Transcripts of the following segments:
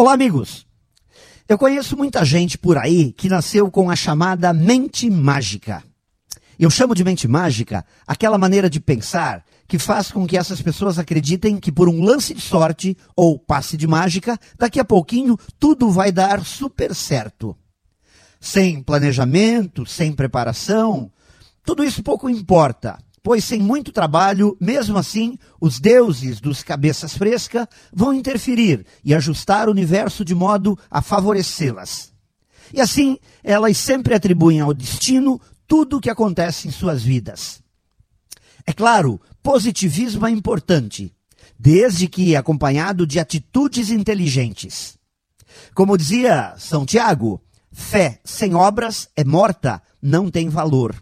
Olá, amigos! Eu conheço muita gente por aí que nasceu com a chamada mente mágica. Eu chamo de mente mágica aquela maneira de pensar que faz com que essas pessoas acreditem que por um lance de sorte ou passe de mágica, daqui a pouquinho tudo vai dar super certo. Sem planejamento, sem preparação, tudo isso pouco importa pois sem muito trabalho, mesmo assim, os deuses dos cabeças fresca vão interferir e ajustar o universo de modo a favorecê-las. E assim, elas sempre atribuem ao destino tudo o que acontece em suas vidas. É claro, positivismo é importante, desde que acompanhado de atitudes inteligentes. Como dizia São Tiago, fé sem obras é morta, não tem valor.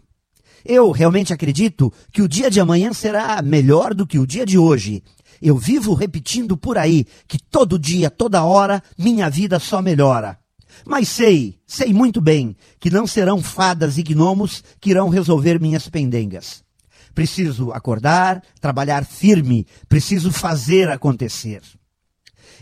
Eu realmente acredito que o dia de amanhã será melhor do que o dia de hoje. Eu vivo repetindo por aí que todo dia, toda hora, minha vida só melhora. Mas sei, sei muito bem, que não serão fadas e gnomos que irão resolver minhas pendengas. Preciso acordar, trabalhar firme, preciso fazer acontecer.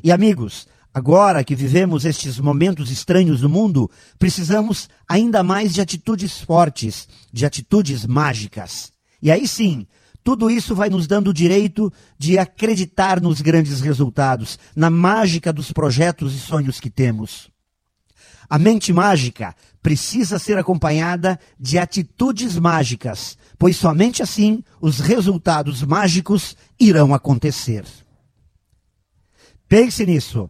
E amigos, Agora que vivemos estes momentos estranhos do mundo, precisamos ainda mais de atitudes fortes, de atitudes mágicas. E aí sim, tudo isso vai nos dando o direito de acreditar nos grandes resultados, na mágica dos projetos e sonhos que temos. A mente mágica precisa ser acompanhada de atitudes mágicas, pois somente assim os resultados mágicos irão acontecer. Pense nisso